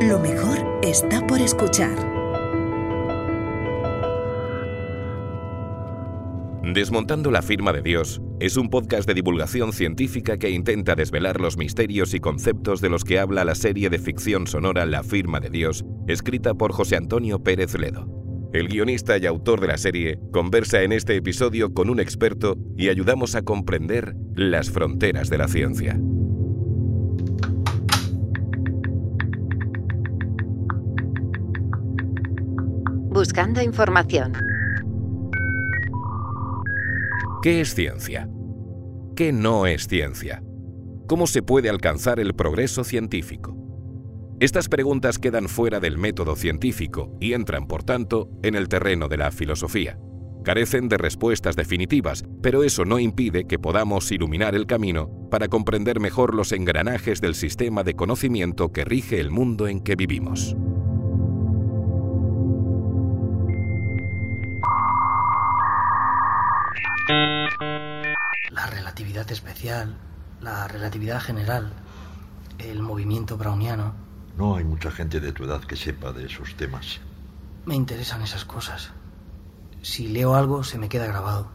Lo mejor está por escuchar. Desmontando la firma de Dios es un podcast de divulgación científica que intenta desvelar los misterios y conceptos de los que habla la serie de ficción sonora La firma de Dios, escrita por José Antonio Pérez Ledo. El guionista y autor de la serie conversa en este episodio con un experto y ayudamos a comprender las fronteras de la ciencia. Buscando información. ¿Qué es ciencia? ¿Qué no es ciencia? ¿Cómo se puede alcanzar el progreso científico? Estas preguntas quedan fuera del método científico y entran, por tanto, en el terreno de la filosofía. Carecen de respuestas definitivas, pero eso no impide que podamos iluminar el camino para comprender mejor los engranajes del sistema de conocimiento que rige el mundo en que vivimos. La relatividad especial, la relatividad general, el movimiento browniano. No hay mucha gente de tu edad que sepa de esos temas. Me interesan esas cosas. Si leo algo se me queda grabado.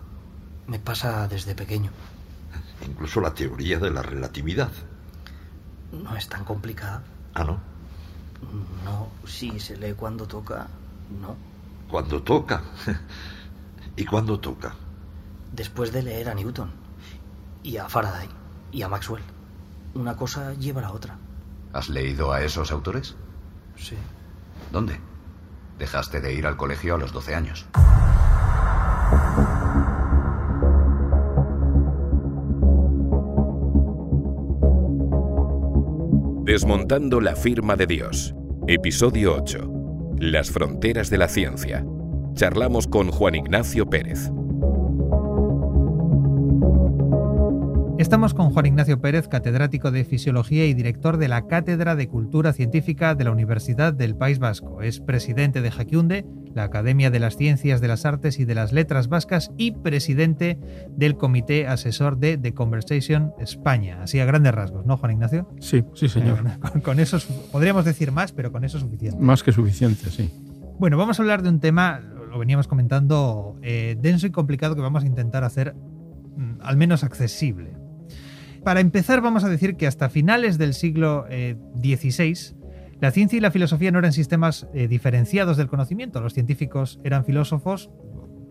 Me pasa desde pequeño. Incluso la teoría de la relatividad. No es tan complicada. Ah, ¿no? No, si se lee cuando toca, no. Cuando toca. ¿Y cuándo toca? Después de leer a Newton, y a Faraday, y a Maxwell. Una cosa lleva a la otra. ¿Has leído a esos autores? Sí. ¿Dónde? Dejaste de ir al colegio a los 12 años. Desmontando la firma de Dios. Episodio 8. Las fronteras de la ciencia. Charlamos con Juan Ignacio Pérez. Estamos con Juan Ignacio Pérez, catedrático de Fisiología y director de la Cátedra de Cultura Científica de la Universidad del País Vasco. Es presidente de Jaquiunde, la Academia de las Ciencias de las Artes y de las Letras Vascas y presidente del Comité Asesor de The Conversation España. Así a grandes rasgos, ¿no, Juan Ignacio? Sí, sí, señor. Eh, con, con eso es- podríamos decir más, pero con eso es suficiente. Más que suficiente, sí. Bueno, vamos a hablar de un tema, lo veníamos comentando, eh, denso y complicado que vamos a intentar hacer mm, al menos accesible. Para empezar, vamos a decir que hasta finales del siglo eh, XVI, la ciencia y la filosofía no eran sistemas eh, diferenciados del conocimiento. Los científicos eran filósofos,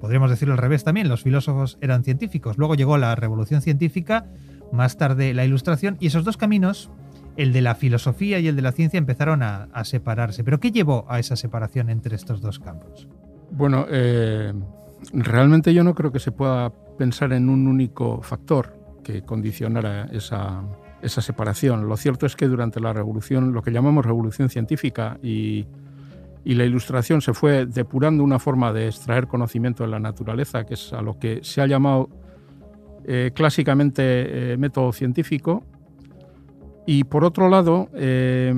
podríamos decirlo al revés también, los filósofos eran científicos. Luego llegó la revolución científica, más tarde la ilustración, y esos dos caminos, el de la filosofía y el de la ciencia, empezaron a, a separarse. ¿Pero qué llevó a esa separación entre estos dos campos? Bueno, eh, realmente yo no creo que se pueda pensar en un único factor que condicionara esa, esa separación. Lo cierto es que durante la revolución, lo que llamamos revolución científica y, y la ilustración se fue depurando una forma de extraer conocimiento de la naturaleza, que es a lo que se ha llamado eh, clásicamente eh, método científico. Y por otro lado, eh,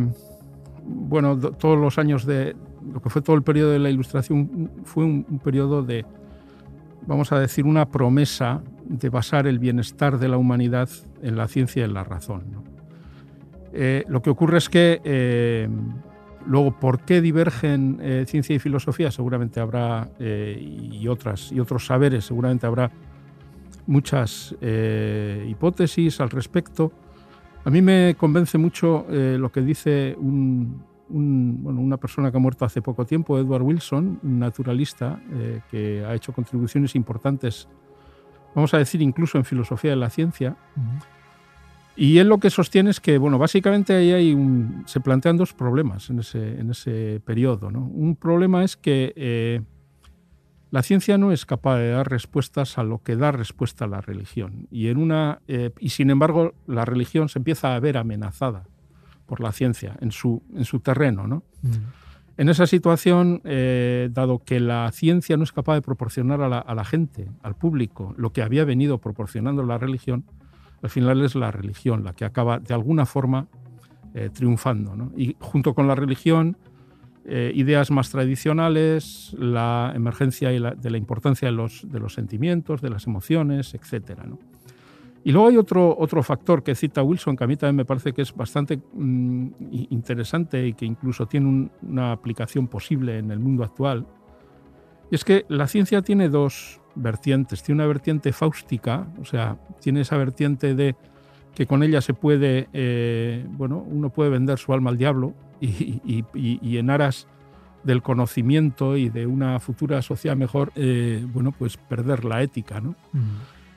bueno, do- todos los años de lo que fue todo el periodo de la ilustración fue un, un periodo de, vamos a decir, una promesa de basar el bienestar de la humanidad en la ciencia y en la razón. Eh, lo que ocurre es que eh, luego, ¿por qué divergen eh, ciencia y filosofía? Seguramente habrá, y, otras, y otros saberes, seguramente habrá muchas hipótesis al respecto. A mí me convence mucho lo que dice un, un- bueno, una persona que ha muerto hace poco tiempo, Edward Wilson, un naturalista eh, que ha hecho contribuciones importantes, vamos a decir, incluso en filosofía de la ciencia. Y él lo que sostiene es que, bueno, básicamente ahí hay un, se plantean dos problemas en ese, en ese periodo. ¿no? Un problema es que eh, la ciencia no es capaz de dar respuestas a lo que da respuesta a la religión. Y, en una, eh, y sin embargo, la religión se empieza a ver amenazada por la ciencia en su, en su terreno. ¿no? En esa situación, eh, dado que la ciencia no es capaz de proporcionar a la, a la gente, al público, lo que había venido proporcionando la religión, al final es la religión la que acaba de alguna forma eh, triunfando. ¿no? Y junto con la religión, eh, ideas más tradicionales, la emergencia y la- de la importancia de los, de los sentimientos, de las emociones, etc. ¿no? Y luego hay otro, otro factor que cita Wilson, que a mí también me parece que es bastante mm, interesante y que incluso tiene una aplicación posible en el mundo actual. Y es que la ciencia tiene dos vertientes. Tiene una vertiente fáustica, o sea, tiene esa vertiente de que con ella se puede, eh, bueno, uno puede vender su alma al diablo y, en aras del conocimiento y de una futura sociedad mejor, eh, bueno, pues perder la ética, ¿no?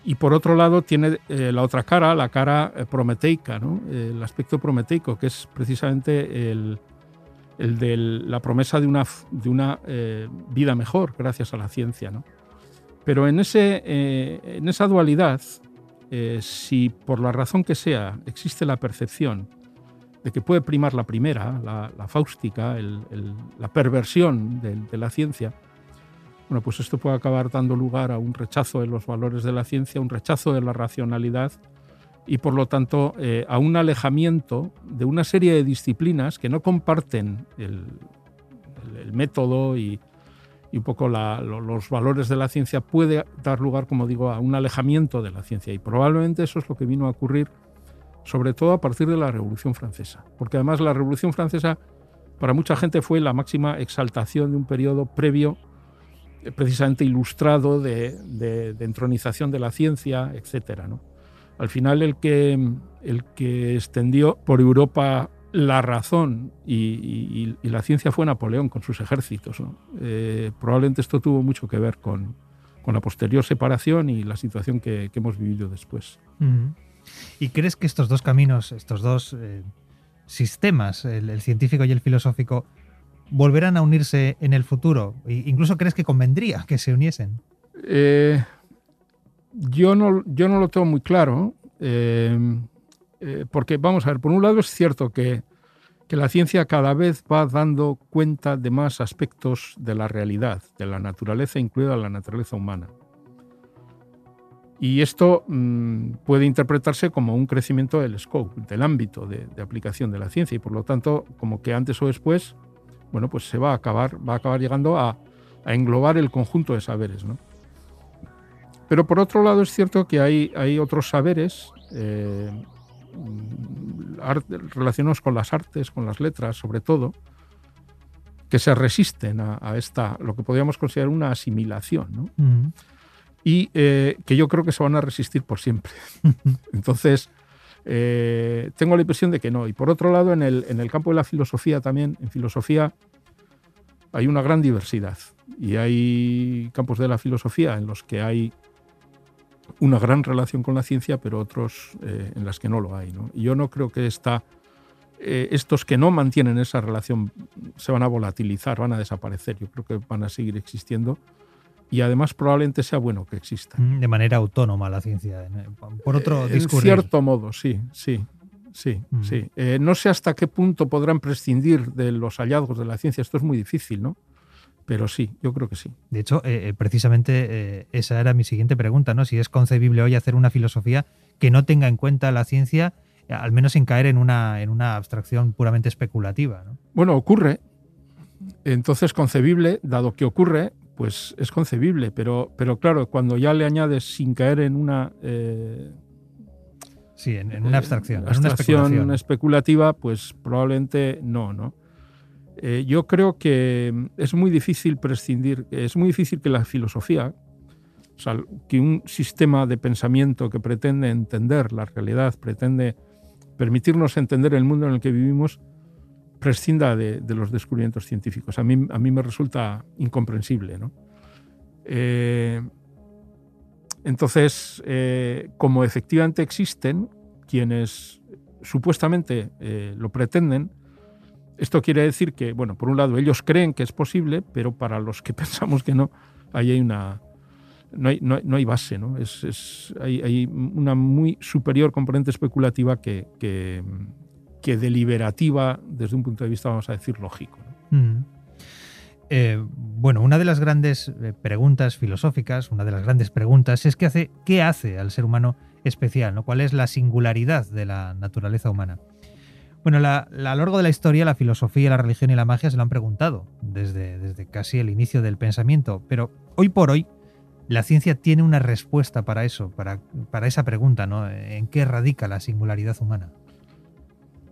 Y por otro lado tiene eh, la otra cara, la cara eh, prometeica, ¿no? el aspecto prometeico, que es precisamente el, el de la promesa de una, de una eh, vida mejor gracias a la ciencia. ¿no? Pero en, ese, en esa dualidad, si por la razón que sea existe la percepción de que puede primar la primera, la, la fáustica, la perversión de, de la ciencia, bueno, pues esto puede acabar dando lugar a un rechazo de los valores de la ciencia, un rechazo de la racionalidad y por lo tanto eh, a un alejamiento de una serie de disciplinas que no comparten el, método y, un poco los valores de la ciencia puede dar lugar, como digo, a un alejamiento de la ciencia. Y probablemente eso es lo que vino a ocurrir sobre todo a partir de la Revolución Francesa, porque además la Revolución Francesa para mucha gente fue la máxima exaltación de un periodo previo precisamente ilustrado de, entronización de la ciencia, etc. Al final el que, el que extendió por Europa la razón y, la ciencia fue Napoleón con sus ejércitos. Eh, probablemente esto tuvo mucho que ver con, la posterior separación y la situación que, hemos vivido después. ¿Y crees que estos dos caminos, estos dos eh, sistemas, el, científico y el filosófico, volverán a unirse en el futuro? ¿Incluso crees que convendría que se uniesen? Eh, yo, no, yo no lo tengo muy claro, eh, eh, porque vamos a ver, por un lado es cierto que, que la ciencia cada vez va dando cuenta de más aspectos de la realidad, de la naturaleza, incluida la naturaleza humana. Y esto mm, puede interpretarse como un crecimiento del scope, del ámbito de, de, aplicación de la ciencia, y por lo tanto, como que antes o después bueno, pues se va a acabar, va a acabar llegando a, englobar el conjunto de saberes. ¿no? Pero por otro lado es cierto que hay, hay otros saberes eh, relacionados con las artes, con las letras, sobre todo, que se resisten a, esta, lo que podríamos considerar una asimilación, ¿no? Y eh, que yo creo que se van a resistir por siempre. Entonces, eh, tengo la impresión de que no. Y por otro lado, en el, en el campo de la filosofía también, en filosofía hay una gran diversidad. Y hay campos de la filosofía en los que hay una gran relación con la ciencia, pero otros eh, en las que no lo hay. Y yo no creo que esta, eh, estos que no mantienen esa relación se van a volatilizar, van a desaparecer. Yo creo que van a seguir existiendo y además probablemente sea bueno que exista. Mm, de manera autónoma la ciencia, por otro discurrir. En cierto modo, sí, sí, sí, mm. sí. Eh, no sé hasta qué punto podrán prescindir de los hallazgos de la ciencia, esto es muy difícil, ¿no? Pero sí, yo creo que sí. De hecho, eh, eh, precisamente esa era mi siguiente pregunta, ¿no? Si es concebible hoy hacer una filosofía que no tenga en cuenta la ciencia, al menos sin caer en una, en una abstracción puramente especulativa. ¿no? Bueno, ocurre. Entonces, concebible, dado que ocurre, pues es concebible, pero, pero claro, cuando ya le añades sin caer en una... Eh, sí, en, una abstracción, abstracción una especulativa, pues probablemente no, ¿no? Eh, yo creo que es muy difícil prescindir, es muy difícil que la filosofía, o sea, que un sistema de pensamiento que pretende entender la realidad, pretende permitirnos entender el mundo en el que vivimos, prescinda de, los descubrimientos científicos. A mí, a mí me resulta incomprensible. Eh, entonces, eh, como efectivamente existen quienes supuestamente eh, lo pretenden, esto quiere decir que, bueno, por un lado, ellos creen que es posible, pero para los que pensamos que no, ahí hay una, no hay, no, hay, base, ¿no? Es, hay, hay, una muy superior componente especulativa que, que deliberativa desde un punto de vista, vamos a decir, lógico. Mm. Eh, bueno, una de las grandes eh, preguntas filosóficas, una de las grandes preguntas es qué hace, al ser humano especial, ¿no? ¿Cuál es la singularidad de la naturaleza humana? Bueno, a lo largo de la historia, la filosofía, la religión y la magia se lo han preguntado desde, desde casi el inicio del pensamiento, pero hoy por hoy la ciencia tiene una respuesta para eso, para, para esa pregunta, ¿no? ¿En qué radica la singularidad humana?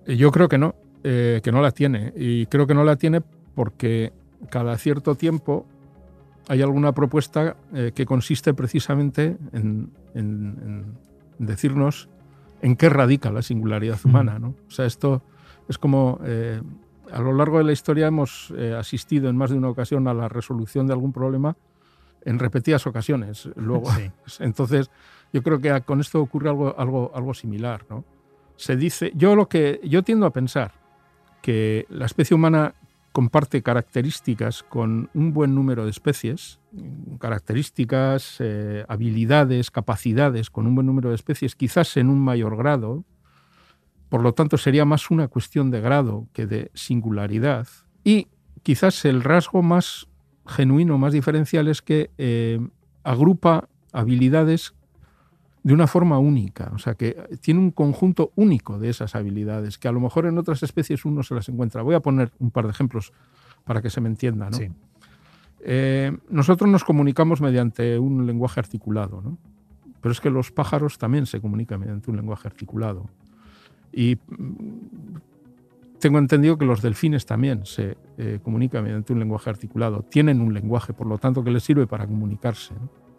Yo creo que no, eh, que no la tiene. Y creo que no la tiene porque cada cierto tiempo hay alguna propuesta eh, que consiste precisamente en, decirnos en qué radica la singularidad humana. ¿no? O sea, esto es como eh, a lo largo de la historia hemos asistido en más de una ocasión a la resolución de algún problema en repetidas ocasiones. Luego, entonces, yo creo que con esto ocurre algo, algo, algo similar. ¿no? Se dice, yo lo que yo tiendo a pensar que la especie humana comparte características con un buen número de especies, características, eh, habilidades, capacidades con un buen número de especies, quizás en un mayor grado. Por lo tanto, sería más una cuestión de grado que de singularidad. Y quizás el rasgo más genuino, más diferencial es que eh, agrupa habilidades de una forma única, o sea que tiene un conjunto único de esas habilidades que a lo mejor en otras especies uno se las encuentra. Voy a poner un par de ejemplos para que se me entienda. Eh, nosotros nos comunicamos mediante un lenguaje articulado, ¿no? pero es que los pájaros también se comunican mediante un lenguaje articulado. Y mm, tengo entendido que los delfines también se eh, comunican mediante un lenguaje articulado. Tienen un lenguaje, por lo tanto, que les sirve para comunicarse.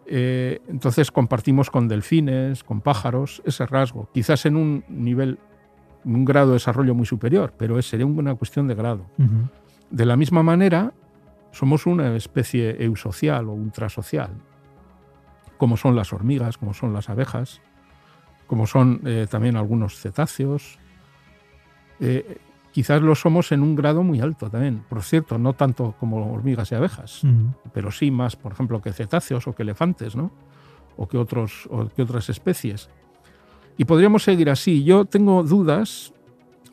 Eh, entonces compartimos con delfines, con pájaros, ese rasgo, quizás en un nivel, un grado de desarrollo muy superior, pero sería una cuestión de grado. De la misma manera, somos una especie eusocial o ultrasocial, como son las hormigas, como son las abejas, como son eh, también algunos cetáceos. Eh, quizás lo somos en un grado muy alto también. Por cierto, no tanto como hormigas y abejas, pero sí más, por ejemplo, que cetáceos o que elefantes, ¿no? O que, otros, o que otras especies. Y podríamos seguir así. Yo tengo dudas,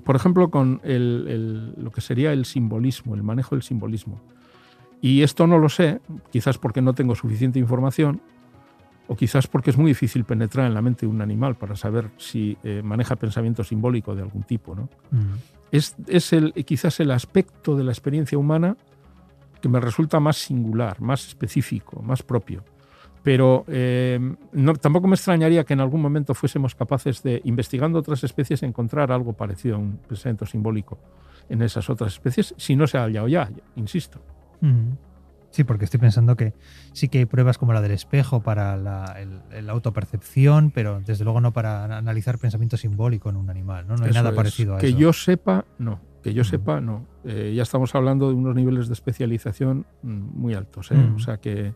por ejemplo, con lo que sería el simbolismo, el manejo del simbolismo. Y esto no lo sé, quizás porque no tengo suficiente información, o quizás porque es muy difícil penetrar en la mente de un animal para saber si eh, maneja pensamiento simbólico de algún tipo. ¿no? es, el, quizás el aspecto de la experiencia humana que me resulta más singular, más específico, más propio. Pero eh, tampoco me extrañaría que en algún momento fuésemos capaces de, investigando otras especies, encontrar algo parecido a un pensamiento simbólico en esas otras especies, si no se ha hallado ya, insisto. Sí, porque estoy pensando que sí que hay pruebas como la del espejo para la, autopercepción, pero desde luego no para analizar pensamiento simbólico en un animal. No, no hay nada parecido a que eso. Que yo sepa, no. Que yo sepa, no. Eh, ya estamos hablando de unos niveles de especialización mm, muy altos. ¿eh? O sea que.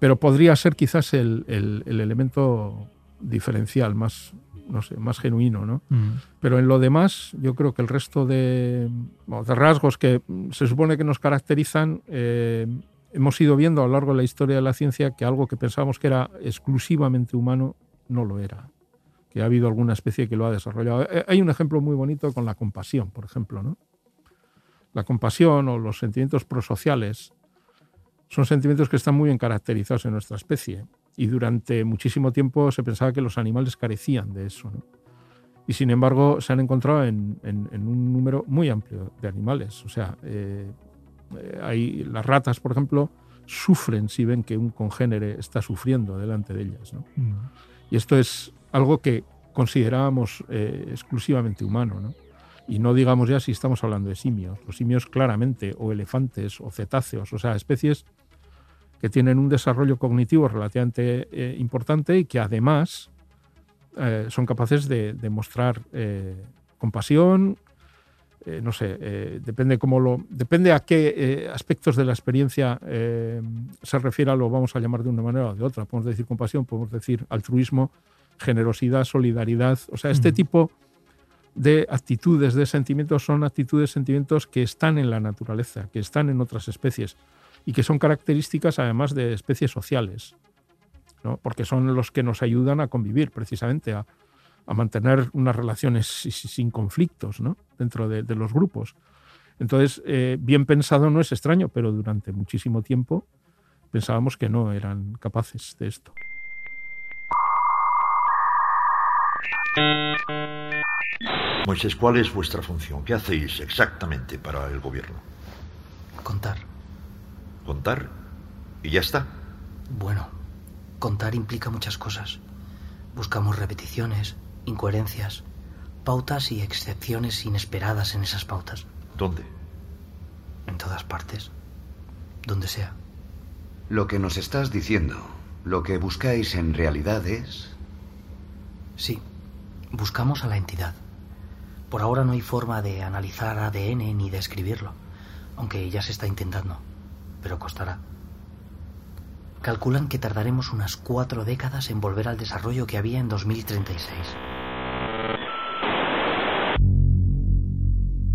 Pero podría ser quizás el, el elemento diferencial más, no sé, más genuino, ¿no? Mm. Pero en lo demás, yo creo que el resto de, rasgos que se supone que nos caracterizan, eh, hemos ido viendo a lo largo de la historia de la ciencia que algo que pensábamos que era exclusivamente humano no lo era. Que ha habido alguna especie que lo ha desarrollado. Eh, hay un ejemplo muy bonito con la compasión, por ejemplo, ¿no? La compasión o los sentimientos prosociales son sentimientos que están muy bien caracterizados en nuestra especie y durante muchísimo tiempo se pensaba que los animales carecían de eso. Y sin embargo se han encontrado en, un número muy amplio de animales. O sea, eh, hay, las ratas, por ejemplo, sufren si ven que un congénere está sufriendo delante de ellas. Mm. Y esto es algo que considerábamos eh, exclusivamente humano. Y no digamos ya si estamos hablando de simios. Los simios claramente, o elefantes, o cetáceos, o sea, especies que tienen un desarrollo cognitivo relativamente eh, importante y que además eh, son capaces de, mostrar eh, compasión, no sé, depende cómo lo, depende a qué aspectos de la experiencia se refiera, lo vamos a llamar de una manera o de otra. Podemos decir compasión, podemos decir altruismo, generosidad, solidaridad, o sea, este tipo de actitudes, de sentimientos son actitudes, sentimientos que están en la naturaleza, que están en otras especies y que son características además de especies sociales, ¿no? porque son los que nos ayudan a convivir precisamente, a, mantener unas relaciones sin conflictos ¿no? dentro de, los grupos. Entonces, eh, bien pensado no es extraño, pero durante muchísimo tiempo pensábamos que no eran capaces de esto. Moisés, ¿cuál es vuestra función? ¿Qué hacéis exactamente para el gobierno? Contar contar y ya está. Bueno, contar implica muchas cosas. Buscamos repeticiones, incoherencias, pautas y excepciones inesperadas en esas pautas. ¿Dónde? En todas partes. Donde sea. Lo que nos estás diciendo, lo que buscáis en realidad es... Sí, buscamos a la entidad. Por ahora no hay forma de analizar ADN ni de escribirlo, aunque ya se está intentando, pero costará. Calculan que tardaremos unas cuatro décadas en volver al desarrollo que había en 2036.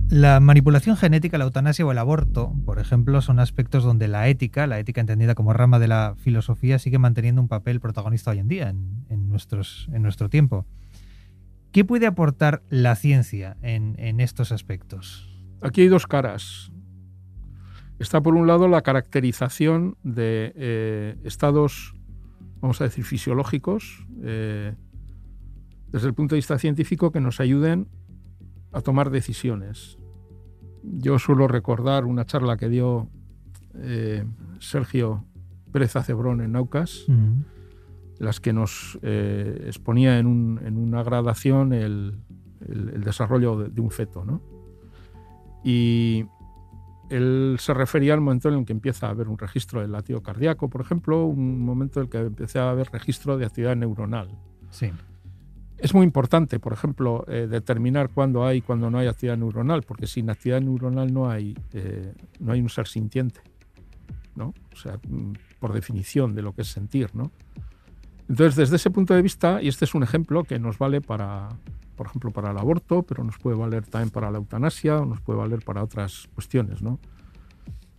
La manipulación genética, la eutanasia o el aborto, por ejemplo, son aspectos donde la ética, la ética entendida como rama de la filosofía, sigue manteniendo un papel protagonista hoy en día, en, nuestros, en nuestro tiempo. ¿Qué puede aportar la ciencia en, estos aspectos? Aquí hay dos caras. Está por un lado la caracterización de eh, estados, vamos a decir, fisiológicos, eh, desde el punto de vista científico, que nos ayuden a tomar decisiones. Yo suelo recordar una charla que dio eh, Sergio Pérez Acebrón en Naucas, las que nos eh, exponía en, una gradación el, desarrollo de, un feto. ¿no? Y él se refería al momento en el que empieza a haber un registro del latido cardíaco, por ejemplo, un momento en el que empieza a haber registro de actividad neuronal. Sí. Es muy importante, por ejemplo, eh, determinar cuándo hay y cuándo no hay actividad neuronal, porque sin actividad neuronal no hay, eh, no hay un ser sintiente, ¿no? O sea, mm, por definición de lo que es sentir, ¿no? Entonces, desde ese punto de vista, y este es un ejemplo que nos vale para, por ejemplo, para el aborto, pero nos puede valer también para la eutanasia, o nos puede valer para otras cuestiones, ¿no?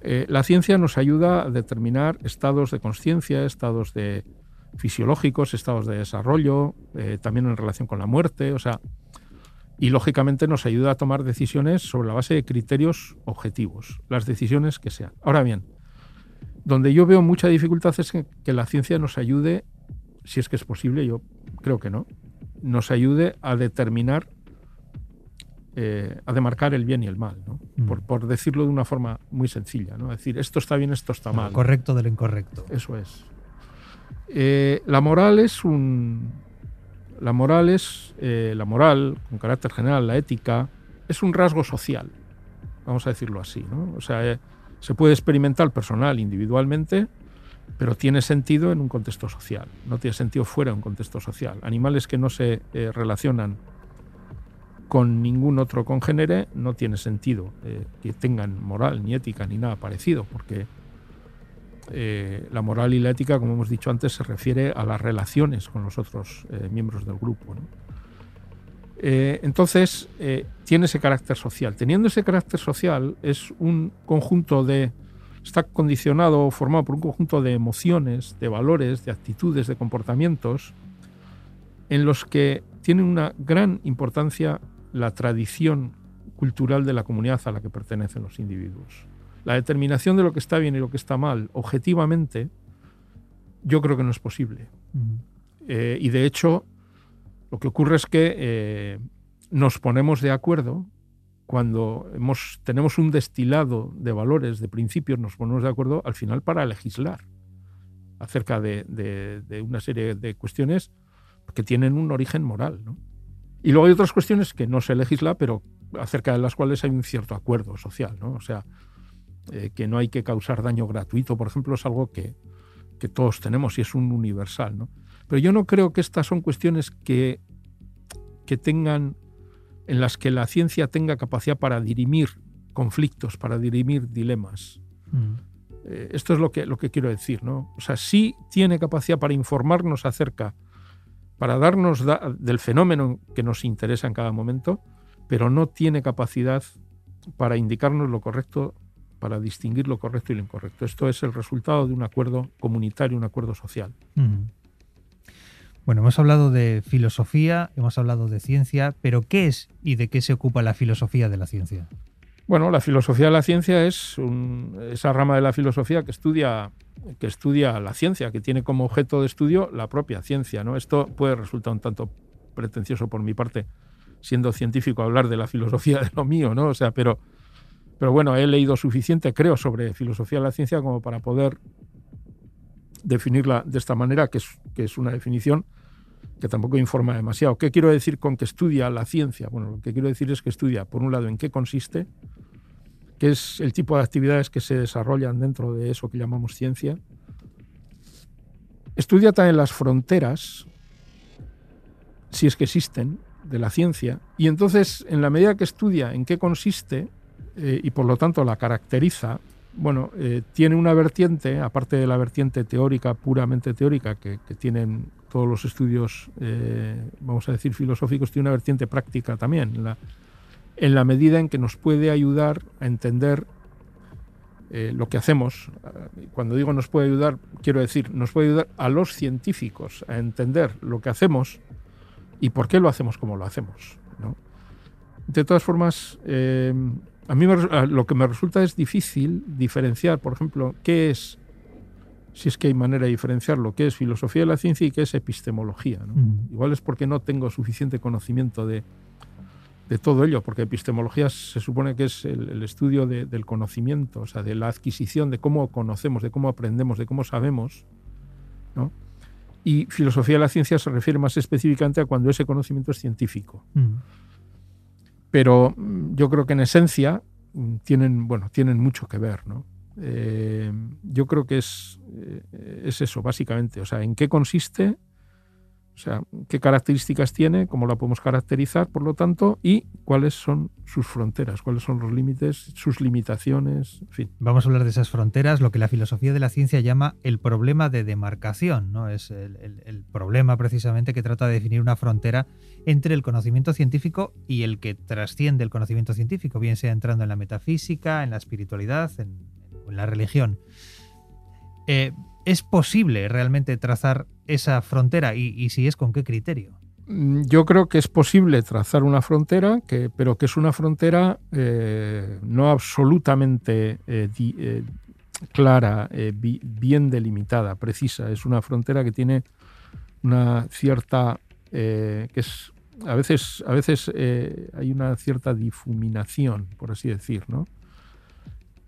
Eh, la ciencia nos ayuda a determinar estados de conciencia, estados de, fisiológicos, estados de desarrollo, eh, también en relación con la muerte, o sea, y lógicamente nos ayuda a tomar decisiones sobre la base de criterios objetivos, las decisiones que sean. Ahora bien, donde yo veo mucha dificultad es que, la ciencia nos ayude, si es que es posible, yo creo que no, nos ayude a determinar, eh, a demarcar el bien y el mal, ¿no? Mm. por, por, decirlo de una forma muy sencilla, ¿no? Es decir, esto está bien, esto está mal. correcto de lo incorrecto. Eso es. Eh, la moral es un. La moral es. Eh, la moral, con carácter general, la ética, es un rasgo social. Vamos a decirlo así. ¿no? O sea, eh, se puede experimentar personal, individualmente, pero tiene sentido en un contexto social. No tiene sentido fuera de un contexto social. Animales que no se relacionan con ningún otro congénere no tiene sentido que tengan moral, ni ética, ni nada parecido, porque eh, la moral y la ética, como hemos dicho antes, se refiere a las relaciones con los otros eh, miembros del grupo. Eh, entonces, tiene ese carácter social. Teniendo ese carácter social, es un conjunto de. Está condicionado o formado por un conjunto de emociones, de valores, de actitudes, de comportamientos, en los que tiene una gran importancia la tradición cultural de la comunidad a la que pertenecen los individuos la determinación de lo que está bien y lo que está mal objetivamente, yo creo que no es posible. Eh, y de hecho, lo que ocurre es que eh, nos ponemos de acuerdo cuando hemos, tenemos un destilado de valores, de principios, nos ponemos de acuerdo al final para legislar acerca de, una serie de cuestiones que tienen un origen moral. Y luego hay otras cuestiones que no se legisla, pero acerca de las cuales hay un cierto acuerdo social. ¿no? O sea, eh, que no hay que causar daño gratuito, por ejemplo, es algo que, todos tenemos y es un universal. ¿no? Pero yo no creo que estas son cuestiones que, que tengan, en las que la ciencia tenga capacidad para dirimir conflictos, para dirimir dilemas. Mm. Eh, esto es lo que, lo que quiero decir. ¿no? O sea, sí tiene capacidad para informarnos acerca, para darnos del fenómeno que nos interesa en cada momento, pero no tiene capacidad para indicarnos lo correcto para distinguir lo correcto y lo incorrecto. Esto es el resultado de un acuerdo comunitario, un acuerdo social. Bueno, hemos hablado de filosofía, hemos hablado de ciencia, pero ¿qué es y de qué se ocupa la filosofía de la ciencia? Bueno, la filosofía de la ciencia es esa rama de la filosofía que estudia, que estudia la ciencia, que tiene como objeto de estudio la propia ciencia. ¿no? Esto puede resultar un tanto pretencioso por mi parte, siendo científico, hablar de la filosofía de lo mío, ¿no? O sea, pero pero bueno, he leído suficiente, creo, sobre filosofía de la ciencia como para poder definirla de esta manera, que es, que es una definición que tampoco informa demasiado. ¿Qué quiero decir con que estudia la ciencia? Bueno, lo que quiero decir es que estudia, por un lado, en qué consiste, qué es el tipo de actividades que se desarrollan dentro de eso que llamamos ciencia. Estudia también las fronteras, si es que existen, de la ciencia. Y entonces, en la medida que estudia en qué consiste eh, y por lo tanto la caracteriza, bueno, eh, tiene una vertiente, aparte de la vertiente teórica, puramente teórica, que, tienen todos los estudios, eh, vamos a decir, filosóficos, tiene una vertiente práctica también, en la, medida en que nos puede ayudar a entender lo que hacemos. Cuando digo nos puede ayudar, quiero decir, nos puede ayudar a los científicos a entender lo que hacemos y por qué lo hacemos como lo hacemos. De todas formas, eh, a mí lo que me resulta es difícil diferenciar, por ejemplo, qué es, si es que hay manera de diferenciarlo, qué es filosofía de la ciencia y qué es epistemología. Igual es porque no tengo suficiente conocimiento de, todo ello, porque epistemología se supone que es el, estudio del conocimiento, o sea, de la adquisición, de cómo conocemos, de cómo aprendemos, de cómo sabemos. ¿no? Y filosofía de la ciencia se refiere más específicamente a cuando ese conocimiento es científico. Mm. Pero mm, yo creo que en esencia mm, tienen, bueno, tienen mucho que ver. ¿no? Eh, yo creo que es, eh, es eso, básicamente. O sea, en qué consiste o sea, qué características tiene, cómo la podemos caracterizar, por lo tanto, y cuáles son sus fronteras, cuáles son los límites, sus limitaciones, en fin. Vamos a hablar de esas fronteras, lo que la filosofía de la ciencia llama el problema de demarcación, ¿no? Es el, problema precisamente que trata de definir una frontera entre el conocimiento científico y el que trasciende el conocimiento científico, bien sea entrando en la metafísica, en la espiritualidad, en, en la religión. Eh, ¿Es posible realmente trazar esa frontera y, si es con qué criterio? Mm, yo creo que es posible trazar una frontera, que, pero que es una frontera eh, no absolutamente eh, eh, clara, bien delimitada, precisa. Es una frontera que tiene una cierta, que es a veces, a veces hay una cierta difuminación, por así decir, ¿no?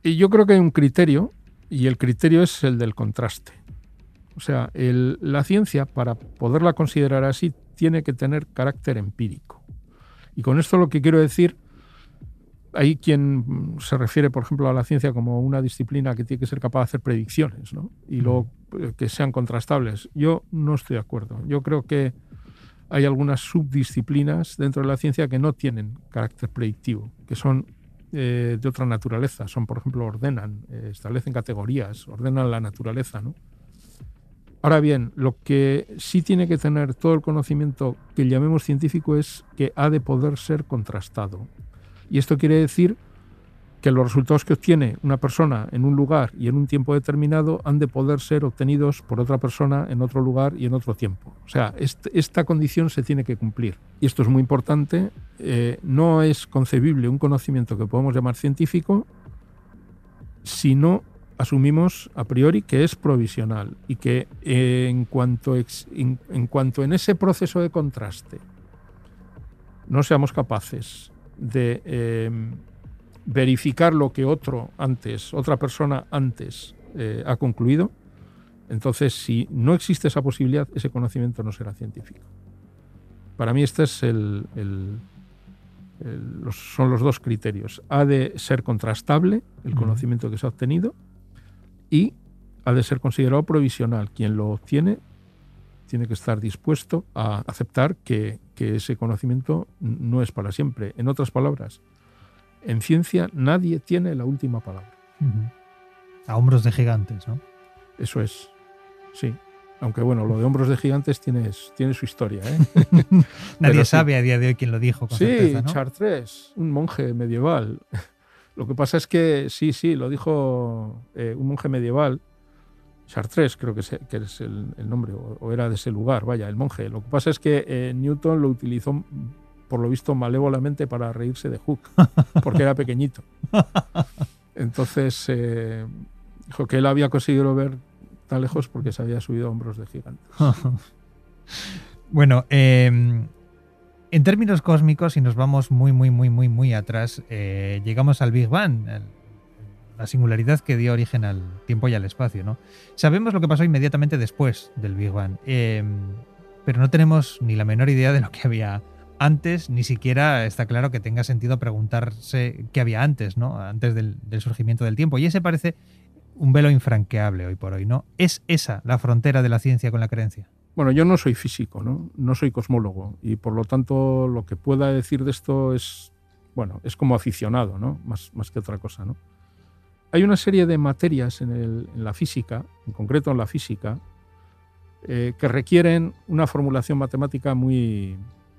Y yo creo que hay un criterio, y el criterio es el del contraste. O sea, la ciencia, para poderla considerar así, tiene que tener carácter empírico. Y con esto lo que quiero decir, hay quien se refiere, por ejemplo, a la ciencia como una disciplina que tiene que ser capaz de hacer predicciones, ¿no? Y luego eh, que sean contrastables. Yo no estoy de acuerdo. Yo creo que hay algunas subdisciplinas dentro de la ciencia que no tienen carácter predictivo, que son eh, de otra naturaleza. Son, por ejemplo, ordenan, eh, establecen categorías, ordenan la naturaleza, ¿no? Ahora bien, lo que sí tiene que tener todo el conocimiento que llamemos científico es que ha de poder ser contrastado. Y esto quiere decir que los resultados que obtiene una persona en un lugar y en un tiempo determinado han de poder ser obtenidos por otra persona en otro lugar y en otro tiempo. O sea, esta condición se tiene que cumplir. Y esto es muy importante. Eh, no es concebible un conocimiento que podemos llamar científico si no asumimos a priori que es provisional y que eh, en, cuanto en, cuanto en ese proceso de contraste no seamos capaces de em, verificar lo que otro antes, otra persona antes eh, ha concluido, entonces si no existe esa posibilidad, ese conocimiento no será científico. Para mí este es el, son los dos criterios. Ha de ser contrastable el conocimiento que se ha obtenido y ha de ser considerado provisional. Quien lo obtiene tiene que estar dispuesto a aceptar que, ese conocimiento no es para siempre. En otras palabras, en ciencia nadie tiene la última palabra. A hombros de gigantes, ¿no? Eso es, sí. Aunque bueno, lo de hombros de gigantes tiene, tiene su historia. ¿eh? nadie sabe a día de hoy quién lo dijo. Con sí, Chartres, un monje medieval. Lo que pasa es que sí, sí, lo dijo eh, un monje medieval, Chartres creo que, es el, nombre, o, era de ese lugar, vaya, el monje. Lo que pasa es que eh, Newton lo utilizó, por lo visto, malévolamente para reírse de Hooke, porque era pequeñito. Entonces, eh, dijo que él había conseguido ver tan lejos porque se había subido a hombros de gigantes. bueno, eh, en términos cósmicos, si nos vamos muy, muy, muy, muy, muy atrás, eh, llegamos al Big Bang, la singularidad que dio origen al tiempo y al espacio. ¿no? Sabemos lo que pasó inmediatamente después del Big Bang, em, pero no tenemos ni la menor idea de lo que había antes, ni siquiera está claro que tenga sentido preguntarse qué había antes, ¿no? antes del, del surgimiento del tiempo. Y ese parece un velo infranqueable hoy por hoy. ¿no? ¿Es esa la frontera de la ciencia con la creencia? Bueno, yo no soy físico, ¿no? No soy cosmólogo y por lo tanto lo que pueda decir de esto es, bueno, es como aficionado, ¿no? Más, más que otra cosa, ¿no? Hay una serie de materias en, la física, en concreto en la física, eh, que requieren una formulación matemática muy,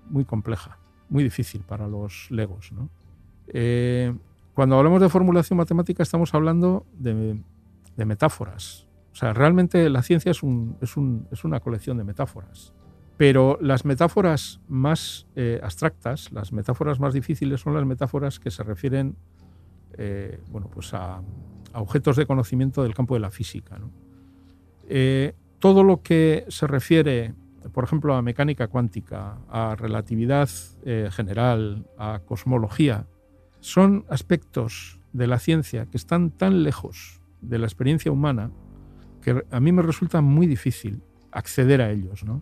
muy compleja, muy difícil para los legos, ¿no? Eh, cuando hablamos de formulación matemática estamos hablando de, de metáforas, o sea, realmente la ciencia es, una colección de metáforas. Pero las metáforas más eh, abstractas, las metáforas más difíciles son las metáforas que se refieren eh, bueno, pues a, objetos de conocimiento del campo de la física. Eh, todo lo que se refiere, por ejemplo, a mecánica cuántica, a relatividad general, a cosmología, son aspectos de la ciencia que están tan lejos de la experiencia humana a mí me resulta muy difícil acceder a ellos. ¿no?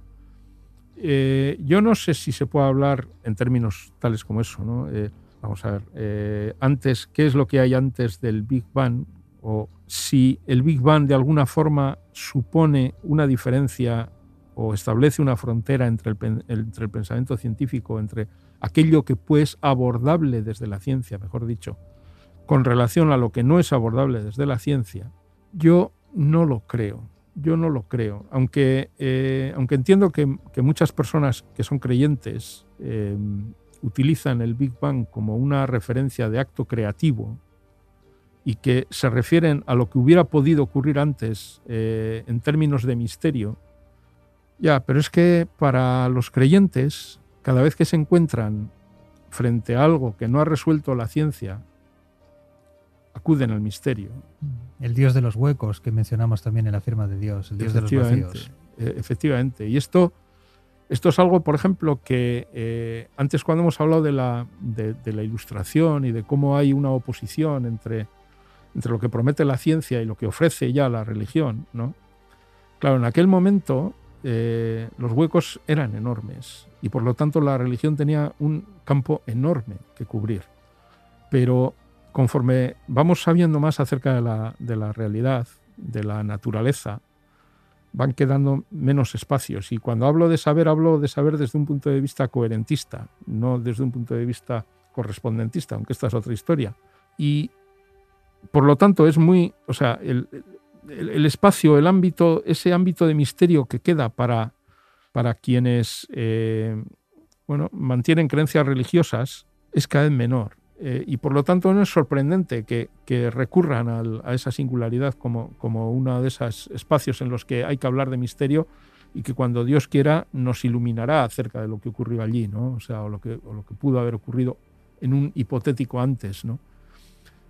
Eh, yo no sé si se puede hablar en términos tales como eso. ¿no? Eh, vamos a ver, eh, antes, ¿qué es lo que hay antes del Big Bang? O si el Big Bang de alguna forma supone una diferencia o establece una frontera entre el, entre el pensamiento científico, entre aquello que pues abordable desde la ciencia, mejor dicho, con relación a lo que no es abordable desde la ciencia, yo no lo creo. Yo no lo creo. Aunque, eh, aunque entiendo que, muchas personas que son creyentes eh, utilizan el Big Bang como una referencia de acto creativo y que se refieren a lo que hubiera podido ocurrir antes eh, en términos de misterio, ya, pero es que para los creyentes, cada vez que se encuentran frente a algo que no ha resuelto la ciencia, acuden al misterio. El Dios de los huecos que mencionamos también en la firma de Dios, el Dios de los vacíos. Eh, efectivamente. Y esto, esto es algo, por ejemplo, que eh, antes cuando hemos hablado de la, de, la, ilustración y de cómo hay una oposición entre, entre lo que promete la ciencia y lo que ofrece ya la religión, ¿no? Claro, en aquel momento eh, los huecos eran enormes y por lo tanto la religión tenía un campo enorme que cubrir. Pero conforme vamos sabiendo más acerca de la, realidad, de la naturaleza, van quedando menos espacios. Y cuando hablo de saber, hablo de saber desde un punto de vista coherentista, no desde un punto de vista correspondentista, aunque esta es otra historia. Y por lo tanto es muy, o sea, el, espacio, el ámbito, ese ámbito de misterio que queda para, para quienes eh, bueno, mantienen creencias religiosas es cada vez menor. Eh, y por lo tanto no es sorprendente que, recurran a esa singularidad como, como uno de esos espacios en los que hay que hablar de misterio y que cuando Dios quiera nos iluminará acerca de lo que ocurrió allí, ¿no? o sea, o lo que, lo que pudo haber ocurrido en un hipotético antes. ¿no?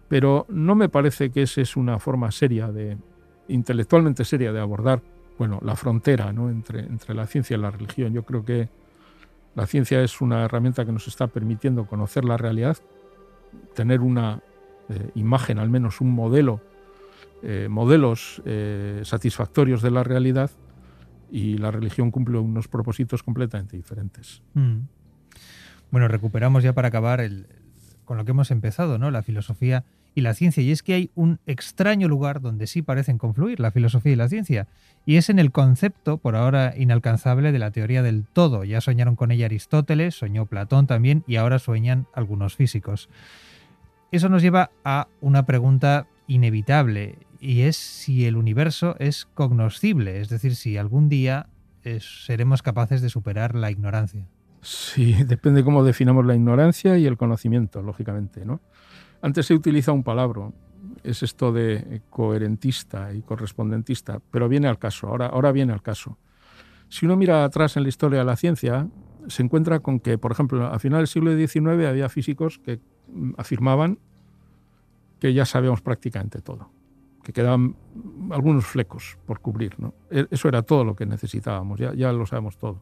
Pero no me parece que esa es una forma seria, de, intelectualmente seria, de abordar bueno, la frontera ¿no? entre, entre la ciencia y la religión. Yo creo que la ciencia es una herramienta que nos está permitiendo conocer la realidad, tener una eh, imagen, al menos un modelo, eh, modelos eh, satisfactorios de la realidad y la religión cumple unos propósitos completamente diferentes. Mm. Bueno, recuperamos ya para acabar el, con lo que hemos empezado, ¿no? La filosofía y la ciencia. Y es que hay un extraño lugar donde sí parecen confluir la filosofía y la ciencia. Y es en el concepto, por ahora inalcanzable, de la teoría del todo. Ya soñaron con ella Aristóteles, soñó Platón también, y ahora sueñan algunos físicos. Eso nos lleva a una pregunta inevitable y es si el universo es cognoscible, es decir, si algún día eh, seremos capaces de superar la ignorancia. Sí, depende cómo definamos la ignorancia y el conocimiento, lógicamente. ¿no? Antes se utiliza un palabra, es esto de coherentista y correspondentista, pero viene al caso, ahora, ahora viene al caso. Si uno mira atrás en la historia de la ciencia, se encuentra con que, por ejemplo, a finales del siglo XIX había físicos que afirmaban que ya sabíamos prácticamente todo, que quedaban algunos flecos por cubrir. E, eso era todo lo que necesitábamos, ya, ya lo sabemos todo.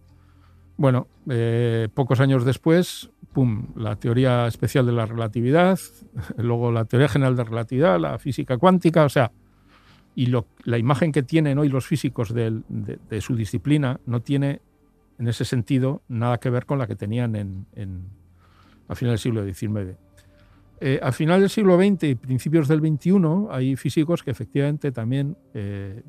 Bueno, eh, pocos años después, pum, la teoría especial de la relatividad, luego la teoría general de relatividad, la física cuántica, o sea, y la imagen que tienen hoy los físicos de, su disciplina no tiene, en ese sentido, nada que ver con la que tenían en, a final del siglo XIX. Eh, a final del siglo XX y principios del XXI hay físicos que efectivamente también eh,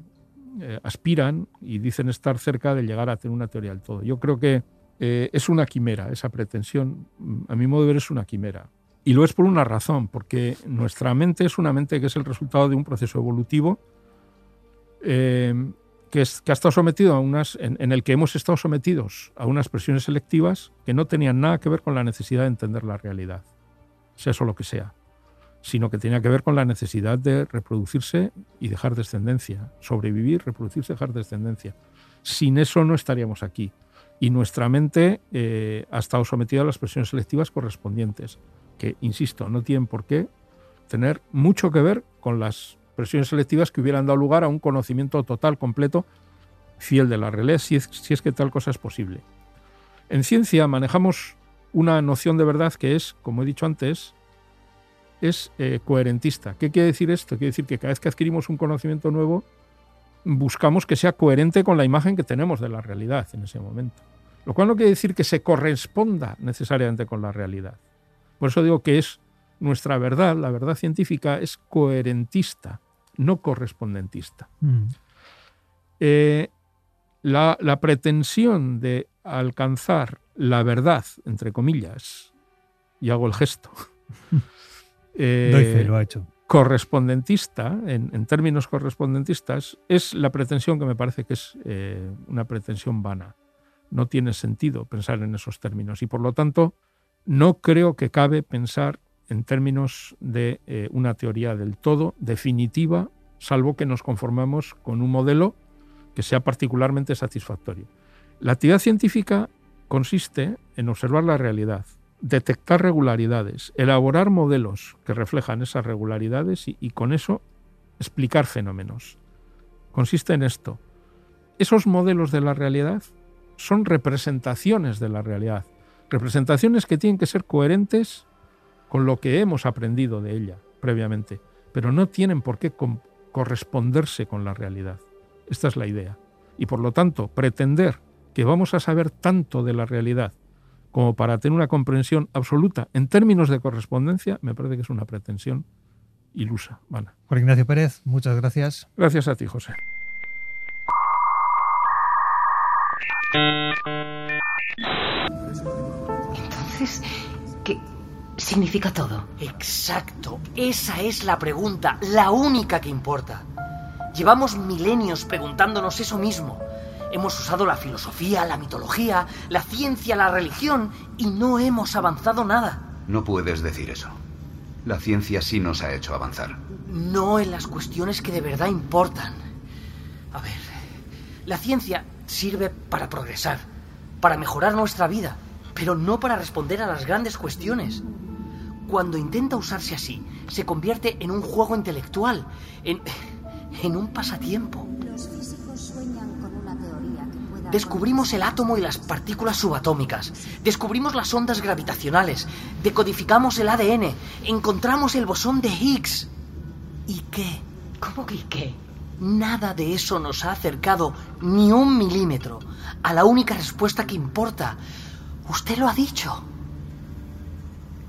eh, aspiran y dicen estar cerca de llegar a tener una teoría del todo. Yo creo que es una quimera, esa pretensión, a mi modo de ver, es una quimera. Y lo es por una razón, porque nuestra mente es una mente que es el resultado de un proceso evolutivo es, que, ha estado sometido a unas, en, el que hemos estado sometidos a unas presiones selectivas que no tenían nada que ver con la necesidad de entender la realidad, sea eso lo que sea, sino que tenía que ver con la necesidad de reproducirse y dejar descendencia, sobrevivir, reproducirse, dejar descendencia. Sin eso no estaríamos aquí. Y nuestra mente eh, ha estado sometida a las presiones selectivas correspondientes que, insisto, no tienen por qué tener mucho que ver con las presiones selectivas que hubieran dado lugar a un conocimiento total, completo, fiel de la realidad, si es, que tal cosa es posible. En ciencia manejamos una noción de verdad que es, como he dicho antes, es eh, coherentista. ¿Qué quiere decir esto? Quiere decir que cada vez que adquirimos un conocimiento nuevo, buscamos que sea coherente con la imagen que tenemos de la realidad en ese momento. Lo cual no quiere decir que se corresponda necesariamente con la realidad. Por eso digo que es nuestra verdad, la verdad científica, es coherentista, no correspondentista. Mm. Eh, la, pretensión de alcanzar la verdad, entre comillas, y hago el gesto, eh, lo ha hecho. correspondentista, en, términos correspondentistas, es la pretensión que me parece que es eh, una pretensión vana. No tiene sentido pensar en esos términos y por lo tanto no creo que cabe pensar en términos de eh, una teoría del todo definitiva, salvo que nos conformemos con un modelo que sea particularmente satisfactorio. La actividad científica consiste en observar la realidad, detectar regularidades, elaborar modelos que reflejan esas regularidades y con eso explicar fenómenos. Consiste en esto. Esos modelos de la realidad son representaciones de la realidad, Representaciones que tienen que ser coherentes con lo que hemos aprendido de ella previamente, pero no tienen por qué corresponderse con la realidad. Esta es la idea. Y por lo tanto, pretender que vamos a saber tanto de la realidad como para tener una comprensión absoluta en términos de correspondencia, me parece que es una pretensión ilusa. Juan Ignacio Pérez, muchas gracias. Gracias a ti, José. ¿Qué significa todo? Exacto, esa es la pregunta, la única que importa. Llevamos milenios preguntándonos eso mismo. Hemos usado la filosofía, la mitología, la ciencia, la religión y no hemos avanzado nada. No puedes decir eso. La ciencia sí nos ha hecho avanzar. No en las cuestiones que de verdad importan. A ver, la ciencia sirve para progresar, para mejorar nuestra vida pero no para responder a las grandes cuestiones. Cuando intenta usarse así, se convierte en un juego intelectual, en, en un pasatiempo. Los físicos sueñan con una teoría que pueda... Descubrimos el átomo y las partículas subatómicas, descubrimos las ondas gravitacionales, decodificamos el ADN, encontramos el bosón de Higgs. ¿Y qué? ¿Cómo que qué? Nada de eso nos ha acercado ni un milímetro a la única respuesta que importa, Usted lo ha dicho.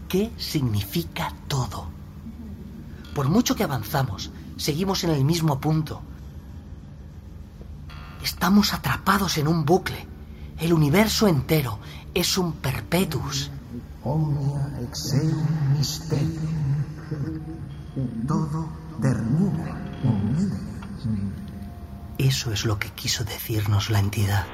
¿Qué significa todo? Por mucho que avanzamos, seguimos en el mismo punto. Estamos atrapados en un bucle. El universo entero es un perpetus. Omnia exeum Todo termina. Eso es lo que quiso decirnos la entidad.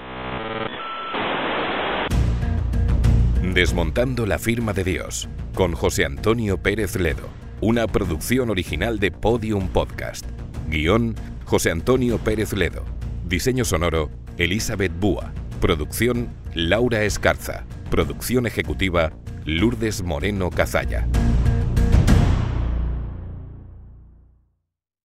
Desmontando la firma de Dios, con José Antonio Pérez Ledo, una producción original de Podium Podcast. Guión, José Antonio Pérez Ledo. Diseño sonoro, Elizabeth Búa. Producción, Laura Escarza. Producción ejecutiva, Lourdes Moreno Cazalla.